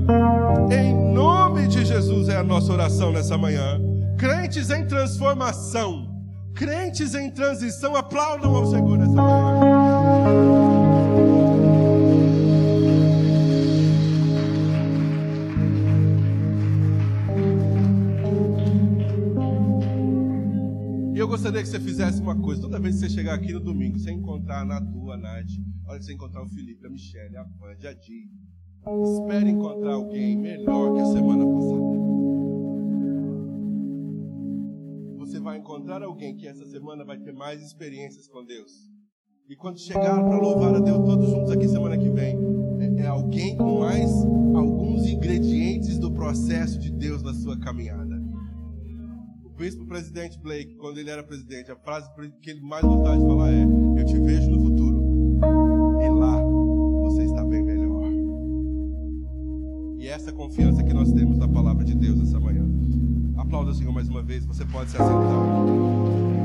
Em nome de Jesus é a nossa oração nessa manhã. Crentes em transformação, crentes em transição, aplaudam ao Senhor nessa manhã. Gostaria que você fizesse uma coisa. Toda vez que você chegar aqui no domingo, você encontrar na tua, Nath, hora que você encontrar o Felipe, a Michelle, a Vande, a Di, espere encontrar alguém melhor que a semana passada. Você vai encontrar alguém que essa semana vai ter mais experiências com Deus. E quando chegar para louvar a Deus todos juntos aqui semana que vem, é, é alguém com mais alguns ingredientes do processo de Deus na sua caminhada bispo presidente Blake, quando ele era presidente, a frase que ele mais gostava de falar é: Eu te vejo no futuro. E lá você está bem melhor. E essa confiança que nós temos na palavra de Deus essa manhã. Aplauda o Senhor mais uma vez. Você pode se assentar.